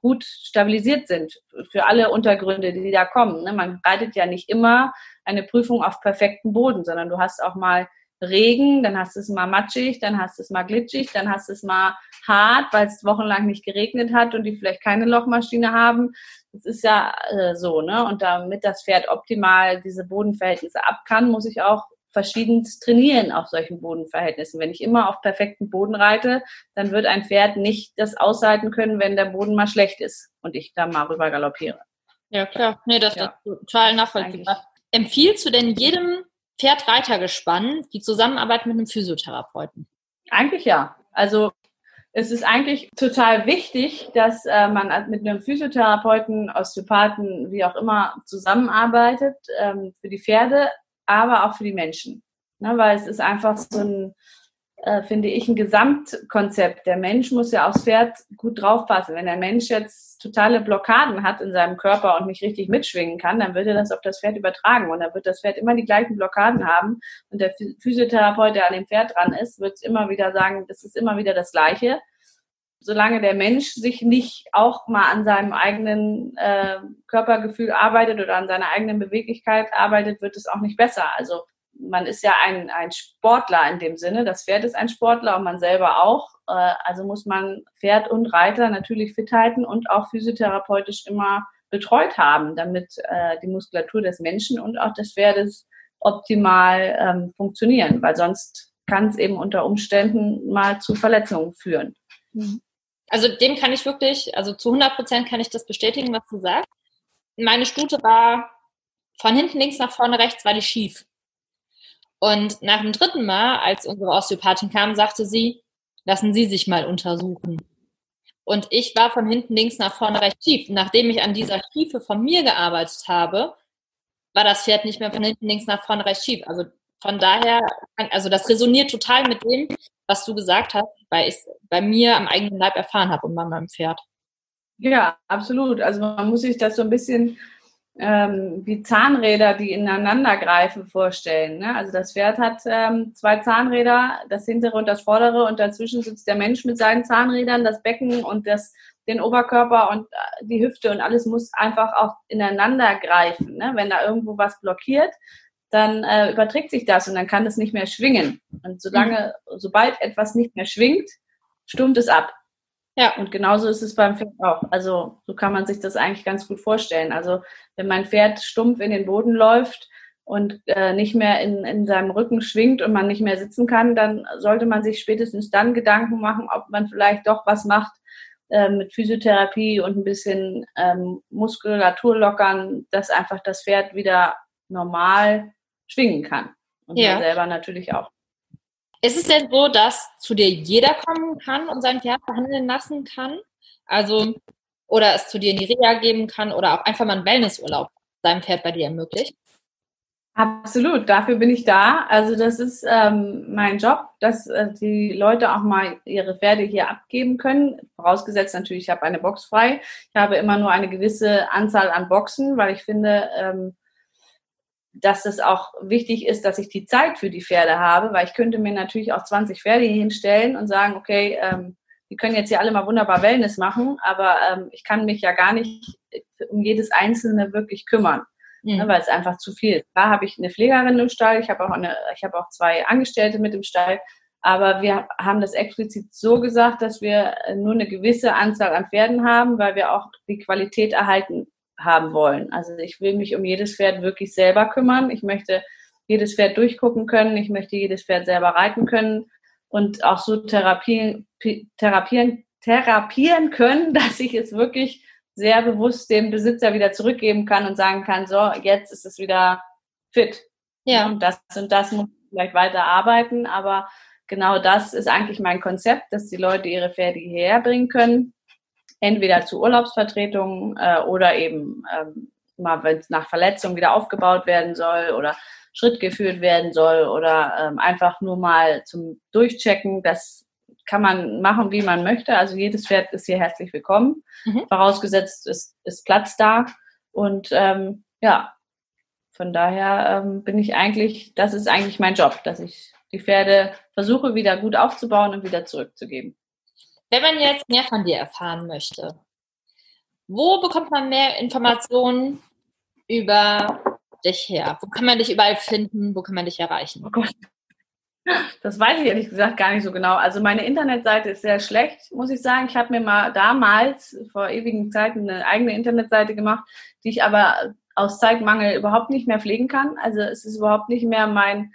gut stabilisiert sind für alle Untergründe, die da kommen. Ne? Man reitet ja nicht immer eine Prüfung auf perfekten Boden, sondern du hast auch mal Regen, dann hast du es mal matschig, dann hast du es mal glitschig, dann hast du es mal hart, weil es wochenlang nicht geregnet hat und die vielleicht keine Lochmaschine haben. Das ist ja äh, so, ne? Und damit das Pferd optimal diese Bodenverhältnisse ab kann, muss ich auch verschiedenst trainieren auf solchen Bodenverhältnissen. Wenn ich immer auf perfekten Boden reite, dann wird ein Pferd nicht das aushalten können, wenn der Boden mal schlecht ist und ich da mal rüber galoppiere. Ja, klar. Nee, das ja. ist total nachvollziehbar. Empfiehlst du denn jedem Pferd-Reiter-Gespann die Zusammenarbeit mit einem Physiotherapeuten? Eigentlich ja. Also es ist eigentlich total wichtig, dass äh, man mit einem Physiotherapeuten, Osteopathen, wie auch immer, zusammenarbeitet ähm, für die Pferde, aber auch für die Menschen. Ne, weil es ist einfach so ein äh, finde ich, ein Gesamtkonzept. Der Mensch muss ja aufs Pferd gut draufpassen. Wenn der Mensch jetzt totale Blockaden hat in seinem Körper und nicht richtig mitschwingen kann, dann wird er das auf das Pferd übertragen und dann wird das Pferd immer die gleichen Blockaden haben und der Physiotherapeut, der an dem Pferd dran ist, wird immer wieder sagen, das ist immer wieder das Gleiche. Solange der Mensch sich nicht auch mal an seinem eigenen äh, Körpergefühl arbeitet oder an seiner eigenen Beweglichkeit arbeitet, wird es auch nicht besser. Also man ist ja ein, ein Sportler in dem Sinne. Das Pferd ist ein Sportler und man selber auch. Äh, also muss man Pferd und Reiter natürlich fit halten und auch physiotherapeutisch immer betreut haben, damit äh, die Muskulatur des Menschen und auch des Pferdes optimal ähm, funktionieren, weil sonst kann es eben unter Umständen mal zu Verletzungen führen. Mhm. Also dem kann ich wirklich, also zu 100 Prozent kann ich das bestätigen, was du sagst. Meine Stute war von hinten links nach vorne rechts, war die schief. Und nach dem dritten Mal, als unsere Osteopathin kam, sagte sie, lassen Sie sich mal untersuchen. Und ich war von hinten links nach vorne rechts schief. Nachdem ich an dieser Schiefe von mir gearbeitet habe, war das Pferd nicht mehr von hinten links nach vorne rechts schief. Also von daher, also das resoniert total mit dem, was du gesagt hast, weil ich es bei mir am eigenen Leib erfahren habe und bei meinem Pferd. Ja, absolut. Also man muss sich das so ein bisschen ähm, wie Zahnräder, die ineinander greifen, vorstellen. Ne? Also das Pferd hat ähm, zwei Zahnräder, das hintere und das vordere, und dazwischen sitzt der Mensch mit seinen Zahnrädern, das Becken und das, den Oberkörper und äh, die Hüfte und alles muss einfach auch ineinander greifen. Ne? Wenn da irgendwo was blockiert, dann äh, überträgt sich das und dann kann es nicht mehr schwingen. Und solange, mhm. sobald etwas nicht mehr schwingt, stummt es ab. Ja. Und genauso ist es beim Pferd auch. Also so kann man sich das eigentlich ganz gut vorstellen. Also wenn mein Pferd stumpf in den Boden läuft und äh, nicht mehr in, in seinem Rücken schwingt und man nicht mehr sitzen kann, dann sollte man sich spätestens dann Gedanken machen, ob man vielleicht doch was macht äh, mit Physiotherapie und ein bisschen ähm, Muskulatur lockern, dass einfach das Pferd wieder normal schwingen kann. Und ja. man selber natürlich auch. Ist es denn so, dass zu dir jeder kommen kann und sein Pferd behandeln lassen kann? Also, oder es zu dir in die Reha geben kann oder auch einfach mal einen Wellnessurlaub seinem Pferd bei dir ermöglicht? Absolut, dafür bin ich da. Also das ist ähm, mein Job, dass äh, die Leute auch mal ihre Pferde hier abgeben können. Vorausgesetzt natürlich, ich habe eine Box frei. Ich habe immer nur eine gewisse Anzahl an Boxen, weil ich finde, ähm, dass es auch wichtig ist, dass ich die Zeit für die Pferde habe, weil ich könnte mir natürlich auch 20 Pferde hier hinstellen und sagen, okay, ähm, die können jetzt hier alle mal wunderbar Wellness machen, aber ähm, ich kann mich ja gar nicht um jedes Einzelne wirklich kümmern, mhm. ne, weil es einfach zu viel ist. Da habe ich eine Pflegerin im Stall, ich habe auch, eine, ich habe auch zwei Angestellte mit im Stall, aber wir haben das explizit so gesagt, dass wir nur eine gewisse Anzahl an Pferden haben, weil wir auch die Qualität erhalten haben wollen. Also ich will mich um jedes Pferd wirklich selber kümmern. Ich möchte jedes Pferd durchgucken können. Ich möchte jedes Pferd selber reiten können und auch so therapieren, therapieren, therapieren können, dass ich es wirklich sehr bewusst dem Besitzer wieder zurückgeben kann und sagen kann, so, jetzt ist es wieder fit. Ja. Und das und das muss ich vielleicht weiter arbeiten, aber genau das ist eigentlich mein Konzept, dass die Leute ihre Pferde hierher bringen können entweder zu Urlaubsvertretungen äh, oder eben ähm, mal, wenn es nach Verletzung wieder aufgebaut werden soll oder Schritt geführt werden soll oder ähm, einfach nur mal zum Durchchecken. Das kann man machen, wie man möchte. Also jedes Pferd ist hier herzlich willkommen. Mhm. Vorausgesetzt ist, ist Platz da. Und ähm, ja, von daher ähm, bin ich eigentlich, das ist eigentlich mein Job, dass ich die Pferde versuche wieder gut aufzubauen und wieder zurückzugeben. Wenn man jetzt mehr von dir erfahren möchte, wo bekommt man mehr Informationen über dich her? Wo kann man dich überall finden? Wo kann man dich erreichen? Oh. Das weiß ich ehrlich gesagt gar nicht so genau. Also meine Internetseite ist sehr schlecht, muss ich sagen. Ich habe mir mal damals vor ewigen Zeiten eine eigene Internetseite gemacht, die ich aber aus Zeitmangel überhaupt nicht mehr pflegen kann. Also es ist überhaupt nicht mehr mein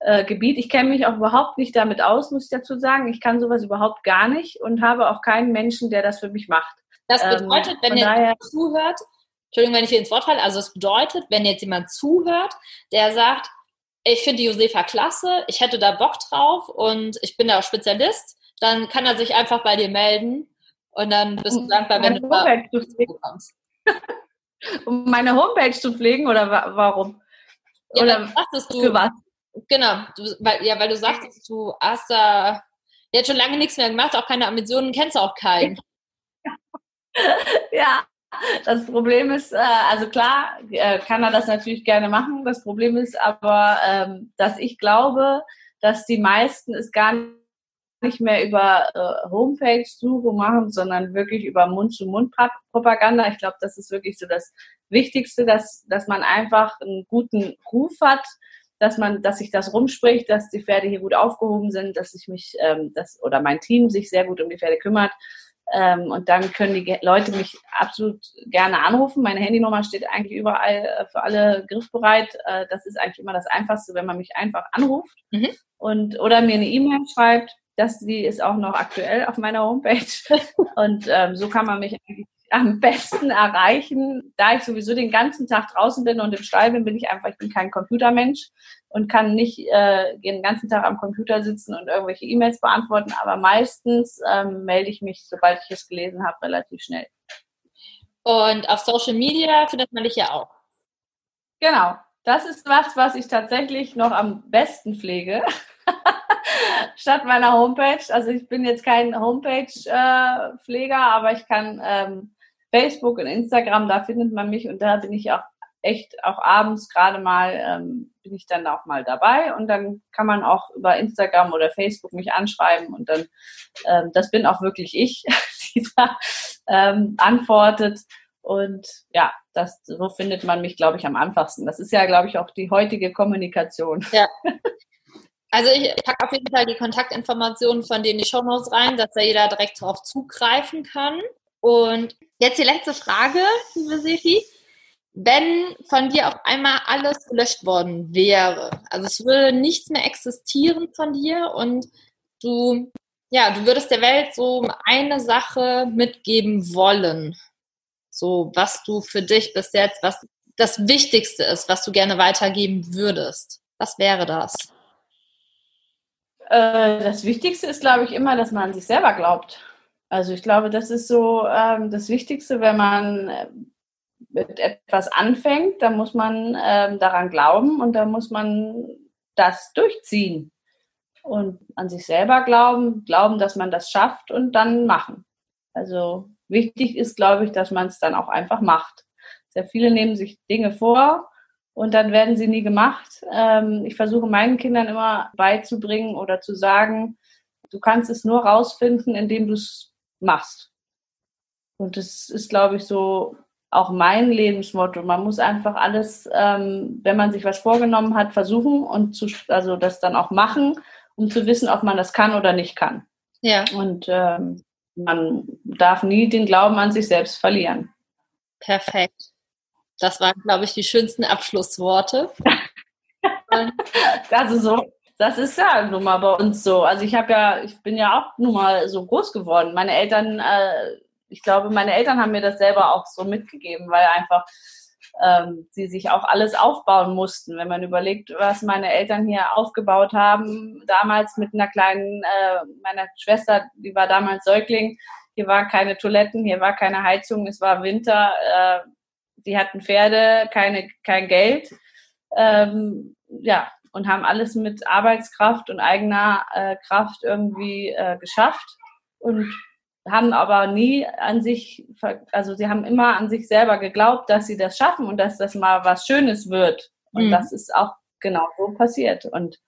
äh, Gebiet. Ich kenne mich auch überhaupt nicht damit aus, muss ich dazu sagen. Ich kann sowas überhaupt gar nicht und habe auch keinen Menschen, der das für mich macht. Das ähm, bedeutet, ähm, wenn ihr daher, zuhört, Entschuldigung, wenn ich hier ins Wort falle, also es bedeutet, wenn jetzt jemand zuhört, der sagt, ich finde die Josefa klasse, ich hätte da Bock drauf und ich bin da auch Spezialist, dann kann er sich einfach bei dir melden und dann bist du dankbar, wenn du da kommst. um meine Homepage zu pflegen oder warum? Ja, oder du, für was? Genau, du, weil, ja, weil du sagtest, du hast da jetzt schon lange nichts mehr gemacht, auch keine Ambitionen, kennst auch keinen. ja, das Problem ist, äh, also klar, äh, kann er das natürlich gerne machen. Das Problem ist aber, ähm, dass ich glaube, dass die meisten es gar nicht mehr über äh, Homepage-Suche machen, sondern wirklich über Mund-zu-Mund-Propaganda. Ich glaube, das ist wirklich so das Wichtigste, dass, dass man einfach einen guten Ruf hat, dass man, dass sich das rumspricht, dass die Pferde hier gut aufgehoben sind, dass ich mich, ähm, das oder mein Team sich sehr gut um die Pferde kümmert. Ähm, und dann können die Leute mich absolut gerne anrufen. Meine Handynummer steht eigentlich überall äh, für alle griffbereit. Äh, das ist eigentlich immer das Einfachste, wenn man mich einfach anruft mhm. und oder mir eine E-Mail schreibt. Das, die ist auch noch aktuell auf meiner Homepage. und ähm, so kann man mich eigentlich am besten erreichen. Da ich sowieso den ganzen Tag draußen bin und im Stall bin, bin ich einfach, ich bin kein Computermensch und kann nicht äh, den ganzen Tag am Computer sitzen und irgendwelche E-Mails beantworten, aber meistens ähm, melde ich mich, sobald ich es gelesen habe, relativ schnell. Und auf Social Media findet man dich ja auch. Genau. Das ist was, was ich tatsächlich noch am besten pflege. Statt meiner Homepage. Also ich bin jetzt kein Homepage-Pfleger, äh, aber ich kann ähm, Facebook und Instagram, da findet man mich und da bin ich auch echt auch abends gerade mal ähm, bin ich dann auch mal dabei und dann kann man auch über Instagram oder Facebook mich anschreiben und dann ähm, das bin auch wirklich ich, die da ähm, antwortet und ja, das so findet man mich glaube ich am einfachsten. Das ist ja glaube ich auch die heutige Kommunikation. Ja. Also ich packe auf jeden Fall die Kontaktinformationen von denen die Shownotes rein, dass da jeder direkt darauf zugreifen kann. Und jetzt die letzte Frage, liebe Sefi. Wenn von dir auf einmal alles gelöscht worden wäre, also es würde nichts mehr existieren von dir und du, ja, du würdest der Welt so eine Sache mitgeben wollen, so was du für dich bis jetzt, was das Wichtigste ist, was du gerne weitergeben würdest. Was wäre das? Äh, das Wichtigste ist, glaube ich, immer, dass man an sich selber glaubt. Also ich glaube, das ist so ähm, das Wichtigste, wenn man äh, mit etwas anfängt, dann muss man ähm, daran glauben und dann muss man das durchziehen. Und an sich selber glauben, glauben, dass man das schafft und dann machen. Also wichtig ist, glaube ich, dass man es dann auch einfach macht. Sehr viele nehmen sich Dinge vor und dann werden sie nie gemacht. Ähm, ich versuche meinen Kindern immer beizubringen oder zu sagen, du kannst es nur rausfinden, indem du es machst. Und das ist, glaube ich, so auch mein Lebensmotto. Man muss einfach alles, ähm, wenn man sich was vorgenommen hat, versuchen und zu, also das dann auch machen, um zu wissen, ob man das kann oder nicht kann. Ja. Und ähm, man darf nie den Glauben an sich selbst verlieren. Perfekt. Das waren, glaube ich, die schönsten Abschlussworte. das ist so. Das ist ja nun mal bei uns so. Also ich habe ja, ich bin ja auch nun mal so groß geworden. Meine Eltern, äh, ich glaube, meine Eltern haben mir das selber auch so mitgegeben, weil einfach ähm, sie sich auch alles aufbauen mussten. Wenn man überlegt, was meine Eltern hier aufgebaut haben, damals mit einer kleinen, äh, meiner Schwester, die war damals Säugling, hier war keine Toiletten, hier war keine Heizung, es war Winter, äh, die hatten Pferde, keine, kein Geld. Ähm, ja, und haben alles mit Arbeitskraft und eigener äh, Kraft irgendwie äh, geschafft und haben aber nie an sich, also sie haben immer an sich selber geglaubt, dass sie das schaffen und dass das mal was Schönes wird. Und mhm. das ist auch genau so passiert. Und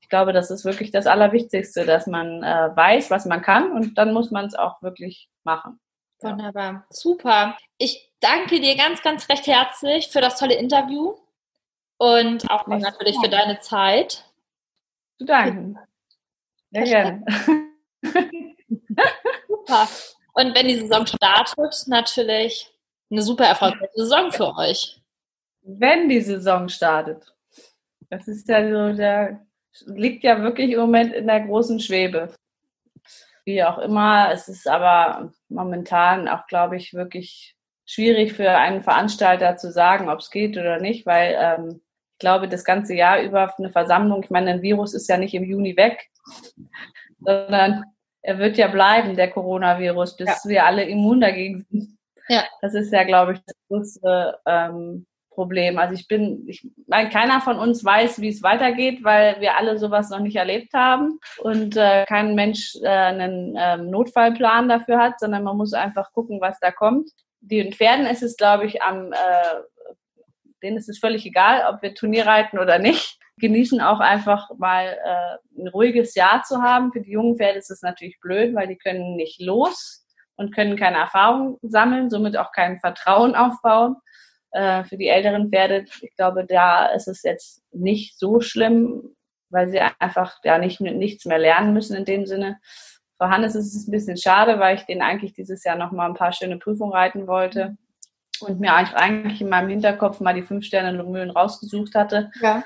ich glaube, das ist wirklich das Allerwichtigste, dass man äh, weiß, was man kann und dann muss man es auch wirklich machen. Wunderbar, super. Ich danke dir ganz, ganz recht herzlich für das tolle Interview. Und auch natürlich für deine Zeit. Zu danken. Sehr gerne. super. Und wenn die Saison startet, natürlich eine super erfolgreiche Saison für euch. Wenn die Saison startet. Das ist ja so, der liegt ja wirklich im Moment in der großen Schwebe. Wie auch immer, es ist aber momentan auch, glaube ich, wirklich schwierig für einen Veranstalter zu sagen, ob es geht oder nicht, weil ähm, glaube, das ganze Jahr über eine Versammlung, ich meine, ein Virus ist ja nicht im Juni weg, sondern er wird ja bleiben, der Coronavirus, bis ja. wir alle immun dagegen sind. Ja. Das ist ja, glaube ich, das größte ähm, Problem. Also ich bin, ich meine, keiner von uns weiß, wie es weitergeht, weil wir alle sowas noch nicht erlebt haben und äh, kein Mensch äh, einen ähm, Notfallplan dafür hat, sondern man muss einfach gucken, was da kommt. Den Pferden ist es, glaube ich, am äh, denen ist es völlig egal, ob wir Turnier reiten oder nicht. Genießen auch einfach mal äh, ein ruhiges Jahr zu haben. Für die jungen Pferde ist es natürlich blöd, weil die können nicht los und können keine Erfahrung sammeln, somit auch kein Vertrauen aufbauen. Äh, für die älteren Pferde, ich glaube, da ist es jetzt nicht so schlimm, weil sie einfach ja nicht, nichts mehr lernen müssen in dem Sinne. Für Hannes ist es ein bisschen schade, weil ich den eigentlich dieses Jahr noch mal ein paar schöne Prüfungen reiten wollte und mir eigentlich in meinem Hinterkopf mal die fünf Sterne Lomöen rausgesucht hatte. Ja.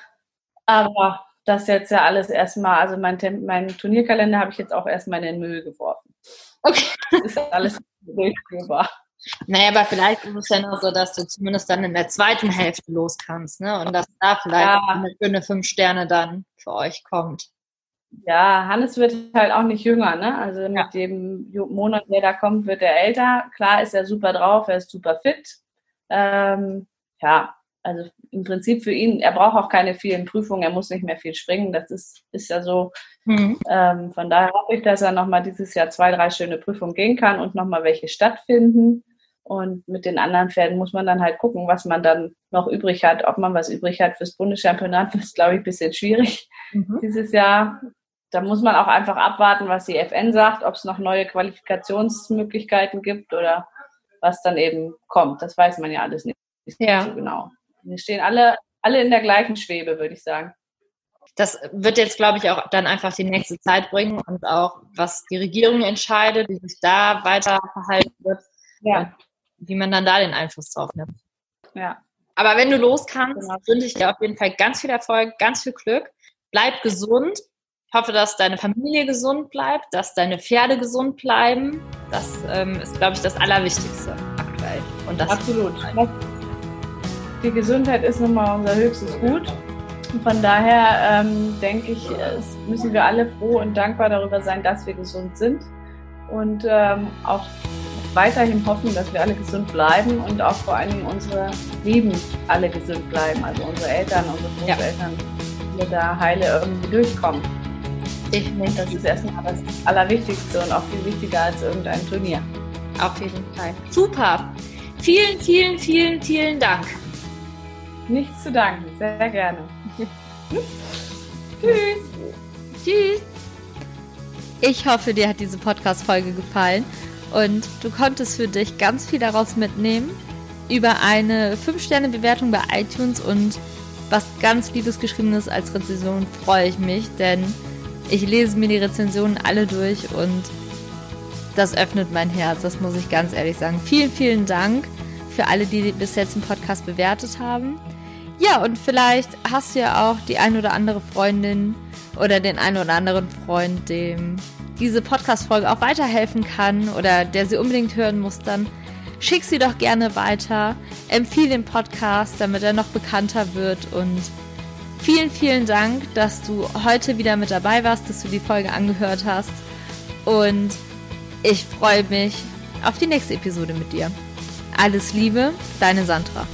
Aber das jetzt ja alles erstmal, also mein, mein Turnierkalender habe ich jetzt auch erstmal in den Müll geworfen. Okay. Das ist alles durchführbar. Naja, aber vielleicht ist es ja noch so, dass du zumindest dann in der zweiten Hälfte los kannst, ne? Und dass da vielleicht ja. eine schöne fünf Sterne dann für euch kommt. Ja, Hannes wird halt auch nicht jünger, ne? Also mit ja. dem Monat, der da kommt, wird er älter. Klar ist er super drauf, er ist super fit. Ähm, ja, also im Prinzip für ihn, er braucht auch keine vielen Prüfungen, er muss nicht mehr viel springen. Das ist, ist ja so. Mhm. Ähm, von daher hoffe ich, dass er nochmal dieses Jahr zwei, drei schöne Prüfungen gehen kann und nochmal welche stattfinden. Und mit den anderen Pferden muss man dann halt gucken, was man dann noch übrig hat. Ob man was übrig hat fürs Bundeschampionat, ist, glaube ich, ein bisschen schwierig mhm. dieses Jahr. Da muss man auch einfach abwarten, was die FN sagt, ob es noch neue Qualifikationsmöglichkeiten gibt oder was dann eben kommt. Das weiß man ja alles nicht ja. so genau. Wir stehen alle, alle in der gleichen Schwebe, würde ich sagen. Das wird jetzt, glaube ich, auch dann einfach die nächste Zeit bringen und auch, was die Regierung entscheidet, wie sich da weiter verhalten wird, ja. wie man dann da den Einfluss drauf nimmt. Ja. Aber wenn du los kannst, genau. wünsche ich dir auf jeden Fall ganz viel Erfolg, ganz viel Glück. Bleib gesund. Ich hoffe, dass deine Familie gesund bleibt, dass deine Pferde gesund bleiben. Das ähm, ist, glaube ich, das Allerwichtigste aktuell. Und das Absolut die Gesundheit ist nun mal unser höchstes Gut. Und von daher ähm, denke ich, müssen wir alle froh und dankbar darüber sein, dass wir gesund sind und ähm, auch weiterhin hoffen, dass wir alle gesund bleiben und auch vor allen Dingen unsere Lieben alle gesund bleiben, also unsere Eltern, unsere Großeltern, ja. wir da heile irgendwie durchkommen. Definitiv. Das ist erstmal das Allerwichtigste und auch viel wichtiger als irgendein Turnier. Auf jeden Fall. Super. Vielen, vielen, vielen, vielen Dank. Nichts zu danken, sehr gerne. Tschüss. Tschüss. Ich hoffe, dir hat diese Podcast-Folge gefallen und du konntest für dich ganz viel daraus mitnehmen. Über eine 5-Sterne-Bewertung bei iTunes und was ganz Liebes geschriebenes als Rezension freue ich mich, denn ich lese mir die Rezensionen alle durch und das öffnet mein Herz, das muss ich ganz ehrlich sagen. Vielen, vielen Dank für alle, die bis jetzt den Podcast bewertet haben. Ja, und vielleicht hast du ja auch die ein oder andere Freundin oder den ein oder anderen Freund, dem diese Podcast-Folge auch weiterhelfen kann oder der sie unbedingt hören muss, dann schick sie doch gerne weiter. Empfehle den Podcast, damit er noch bekannter wird und vielen, vielen Dank, dass du heute wieder mit dabei warst, dass du die Folge angehört hast und ich freue mich auf die nächste Episode mit dir. Alles Liebe, deine Sandra.